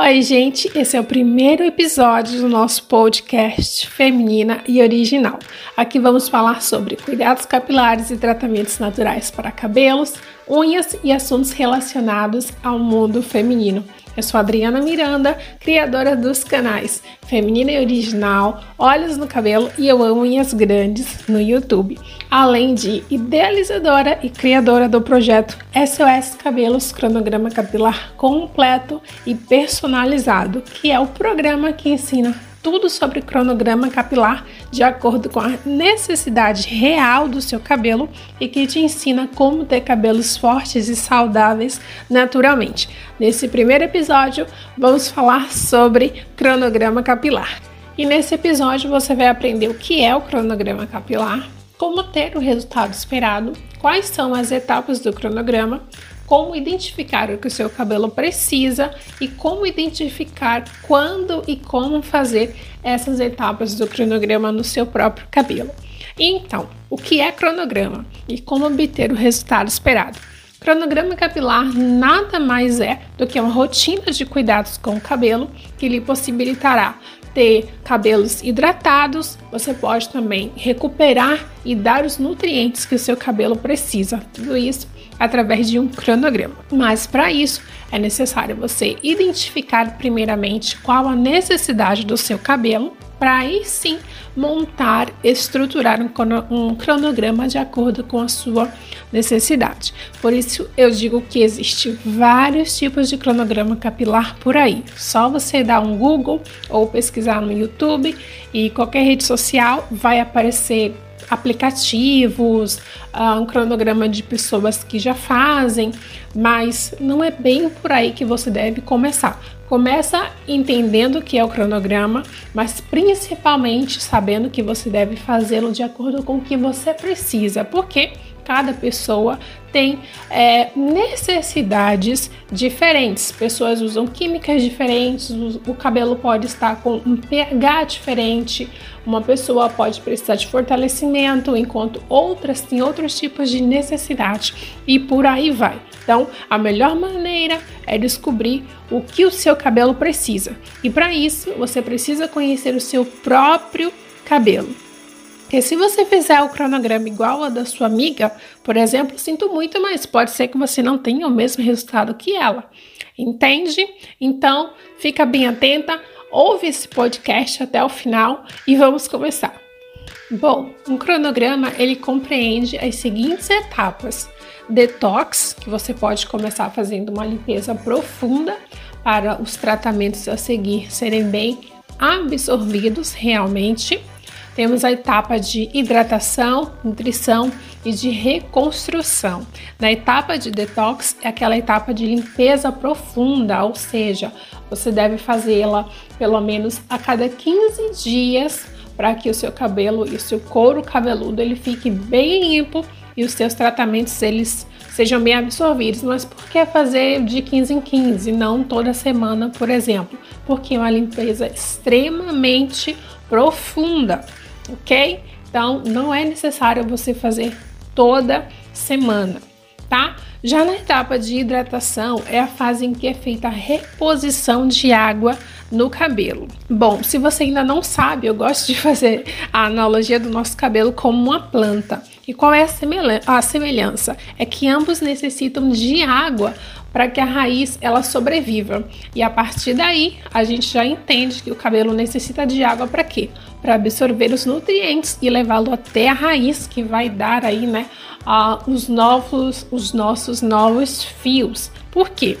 Oi, gente, esse é o primeiro episódio do nosso podcast Feminina e Original. Aqui vamos falar sobre cuidados capilares e tratamentos naturais para cabelos, unhas e assuntos relacionados ao mundo feminino. Eu sou Adriana Miranda, criadora dos canais Feminina e Original, Olhos no Cabelo e Eu Amo Unhas Grandes no YouTube, além de idealizadora e criadora do projeto SOS Cabelos Cronograma Capilar Completo e Personalizado, que é o programa que ensina tudo sobre cronograma capilar de acordo com a necessidade real do seu cabelo e que te ensina como ter cabelos fortes e saudáveis naturalmente. Nesse primeiro episódio, vamos falar sobre cronograma capilar. E nesse episódio você vai aprender o que é o cronograma capilar, como ter o resultado esperado, quais são as etapas do cronograma, como identificar o que o seu cabelo precisa e como identificar quando e como fazer essas etapas do cronograma no seu próprio cabelo. Então, o que é cronograma e como obter o resultado esperado? Cronograma capilar nada mais é do que uma rotina de cuidados com o cabelo que lhe possibilitará ter cabelos hidratados, você pode também recuperar e dar os nutrientes que o seu cabelo precisa. Tudo isso através de um cronograma. Mas para isso é necessário você identificar primeiramente qual a necessidade do seu cabelo, para aí sim montar, estruturar um cronograma de acordo com a sua necessidade. Por isso eu digo que existe vários tipos de cronograma capilar por aí. Só você dar um Google ou pesquisar no YouTube e qualquer rede social vai aparecer aplicativos, uh, um cronograma de pessoas que já fazem, mas não é bem por aí que você deve começar. Começa entendendo o que é o cronograma, mas principalmente sabendo que você deve fazê-lo de acordo com o que você precisa, porque cada pessoa tem é, necessidades diferentes. Pessoas usam químicas diferentes, o, cabelo pode estar com um pH diferente, uma pessoa pode precisar de fortalecimento, enquanto outras têm outros tipos de necessidade e por aí vai. Então, a melhor maneira é descobrir o que o seu cabelo precisa. E para isso, você precisa conhecer o seu próprio cabelo. Porque se você fizer o cronograma igual ao da sua amiga, por exemplo, sinto muito, mas pode ser que você não tenha o mesmo resultado que ela. Entende? Então, fica bem atenta, ouve esse podcast até o final e vamos começar. Bom, um cronograma ele compreende as seguintes etapas: detox, que você pode começar fazendo uma limpeza profunda para os tratamentos a seguir serem bem absorvidos realmente temos a etapa de hidratação, nutrição e de reconstrução. Na etapa de detox é aquela etapa de limpeza profunda, ou seja, você deve fazê-la pelo menos a cada 15 dias para que o seu cabelo e o seu couro cabeludo ele fique bem limpo e os seus tratamentos eles sejam bem absorvidos. Mas por que fazer de 15 em 15, não toda semana, por exemplo? Porque é uma limpeza extremamente profunda ok? Então não é necessário você fazer toda semana, tá? Já na etapa de hidratação é a fase em que é feita a reposição de água no cabelo. Bom, se você ainda não sabe, eu gosto de fazer a analogia do nosso cabelo como uma planta. E qual é a semelhança? É que ambos necessitam de água para que a raiz ela sobreviva. E a partir daí, a gente já entende que o cabelo necessita de água para quê? Para absorver os nutrientes e levá-lo até a raiz que vai dar aí, né, uh, os novos os nossos novos fios. Por quê?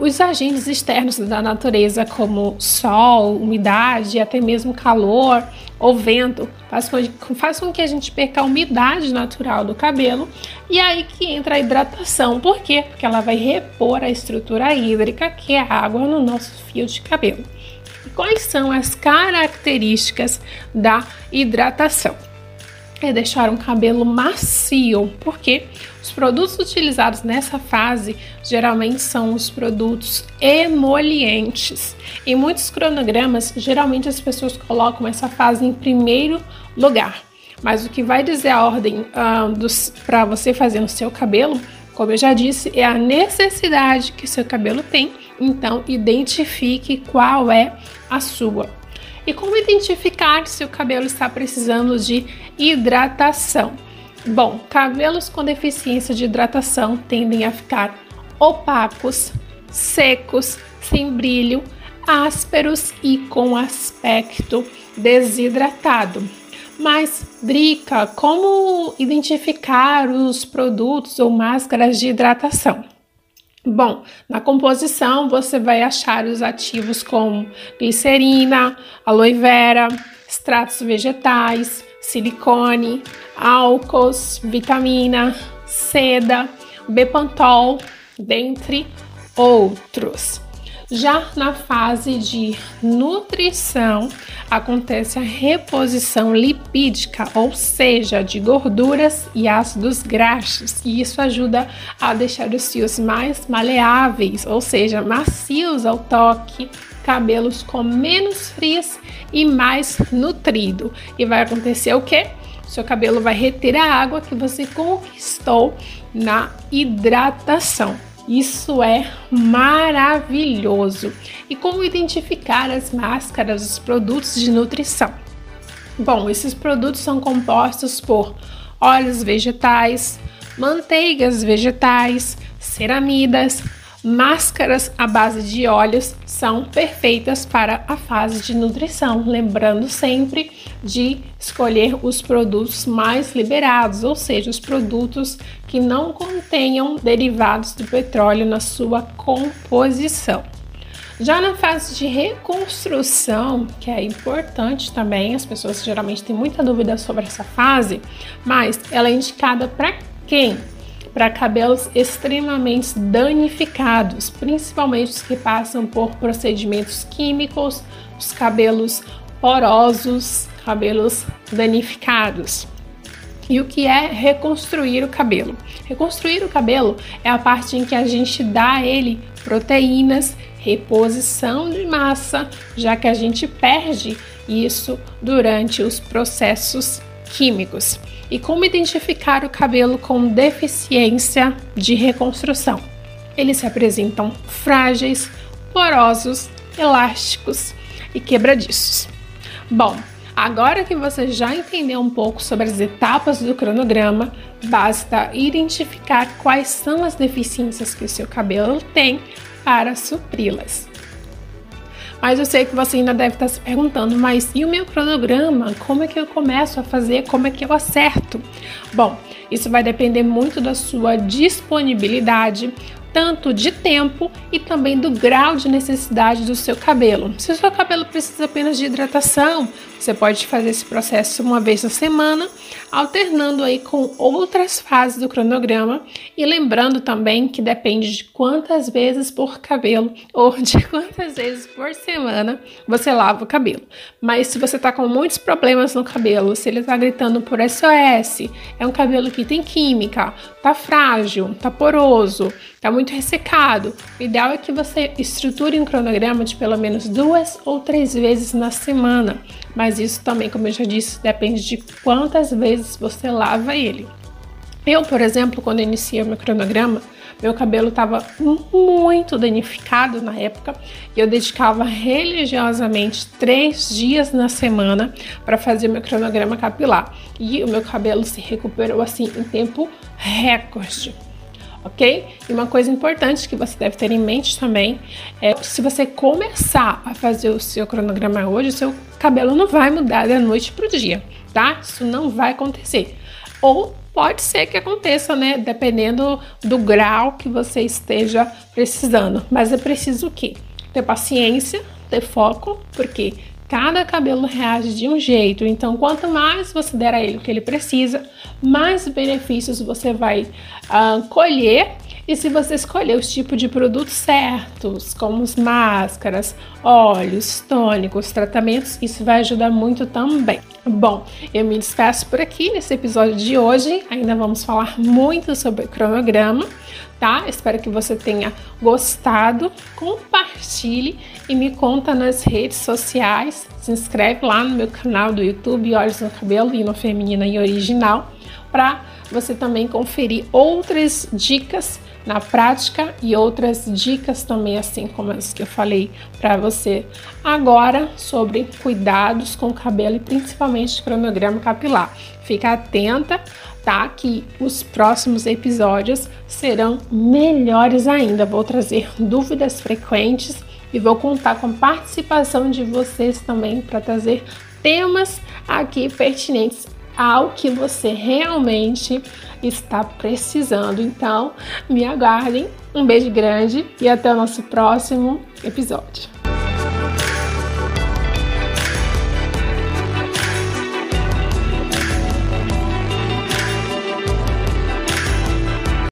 Os agentes externos da natureza, como sol, umidade, até mesmo calor ou vento, faz com, faz com que a gente perca a umidade natural do cabelo e aí que entra a hidratação. Por quê? Porque ela vai repor a estrutura hídrica, que é a água, no nosso fio de cabelo. E quais são as características da hidratação? é deixar um cabelo macio, porque os produtos utilizados nessa fase geralmente são os produtos emolientes. Em muitos cronogramas, geralmente as pessoas colocam essa fase em primeiro lugar. Mas o que vai dizer a ordem ah, para você fazer no seu cabelo, como eu já disse, é a necessidade que seu cabelo tem Então, identifique qual é a sua. E como identificar se o cabelo está precisando de hidratação? Bom, cabelos com deficiência de hidratação tendem a ficar opacos, secos, sem brilho, ásperos e com aspecto desidratado. Mas, Drica, como identificar os produtos ou máscaras de hidratação? Bom, na composição você vai achar os ativos como glicerina, aloe vera, extratos vegetais, silicone, álcools, vitamina, seda, bepantol, dentre outros. Já na fase de nutrição, acontece a reposição lipídica, ou seja, de gorduras e ácidos graxos, e isso ajuda a deixar os fios mais maleáveis, ou seja, macios ao toque, cabelos com menos frizz e mais nutrido. E vai acontecer o quê? Seu cabelo vai reter a água que você conquistou na hidratação. Isso é maravilhoso. E como identificar as máscaras, os produtos de nutrição? Bom, esses produtos são compostos por óleos vegetais, manteigas vegetais, ceramidas, Máscaras à base de óleos são perfeitas para a fase de nutrição, lembrando sempre de escolher os produtos mais liberados, ou seja, os produtos que não contenham derivados do petróleo na sua composição. Já na fase de reconstrução, que é importante também, as pessoas geralmente têm muita dúvida sobre essa fase, mas ela é indicada para quem? Para cabelos extremamente danificados, principalmente os que passam por procedimentos químicos, os cabelos porosos, cabelos danificados. E o que é reconstruir o cabelo? Reconstruir o cabelo é a parte em que a gente dá a ele proteínas, reposição de massa, já que a gente perde isso durante os processos químicos. E como identificar o cabelo com deficiência de reconstrução? Eles se apresentam frágeis, porosos, elásticos e quebradiços. Bom, agora que você já entendeu um pouco sobre as etapas do cronograma, basta identificar quais são as deficiências que o seu cabelo tem para supri-las. Mas eu sei que você ainda deve estar se perguntando, mas e o meu cronograma? Como é que eu começo a fazer? Como é que eu acerto? Bom, isso vai depender muito da sua disponibilidade, tanto de tempo e também do grau de necessidade do seu cabelo. Se o seu cabelo precisa apenas de hidratação, você pode fazer esse processo uma vez na semana, alternando aí com outras fases do cronograma e lembrando também que depende de quantas vezes por cabelo ou de quantas vezes por semana você lava o cabelo. Mas se você tá com muitos problemas no cabelo, se ele tá gritando por SOS, é um cabelo que tem química, tá frágil, tá poroso, tá muito ressecado, o ideal é que você estruture um cronograma de pelo menos duas ou três vezes na semana mas isso também, como eu já disse, depende de quantas vezes você lava ele. Eu, por exemplo, quando iniciei o meu cronograma, meu cabelo estava muito danificado na época e eu dedicava religiosamente três dias na semana para fazer meu cronograma capilar. E o meu cabelo se recuperou assim em tempo recorde ok? E uma coisa importante que você deve ter em mente também é se você começar a fazer o seu cronograma hoje, o seu cabelo não vai mudar da noite para o dia, tá? Isso não vai acontecer. Ou pode ser que aconteça, né? Dependendo do grau que você esteja precisando. Mas é preciso o quê? Ter paciência, ter foco, porque Cada cabelo reage de um jeito, então quanto mais você der a ele o que ele precisa, mais benefícios você vai uh, colher. E se você escolher os tipos de produtos certos, como as máscaras, óleos, tônicos, tratamentos, isso vai ajudar muito também. Bom, eu me despeço por aqui nesse episódio de hoje. Ainda vamos falar muito sobre cronograma tá? Espero que você tenha gostado. Compartilhe e me conta nas redes sociais. Se inscreve lá no meu canal do YouTube, Olhos no Cabelo, Lino Feminina e Original, para você também conferir outras dicas na prática e outras dicas também, assim como as que eu falei para você agora sobre cuidados com o cabelo e principalmente cronograma capilar. Fica atenta, tá? Que os próximos episódios serão melhores ainda. Vou trazer dúvidas frequentes e vou contar com a participação de vocês também para trazer temas aqui pertinentes ao que você realmente está precisando. Então, me aguardem. Um beijo grande e até o nosso próximo episódio.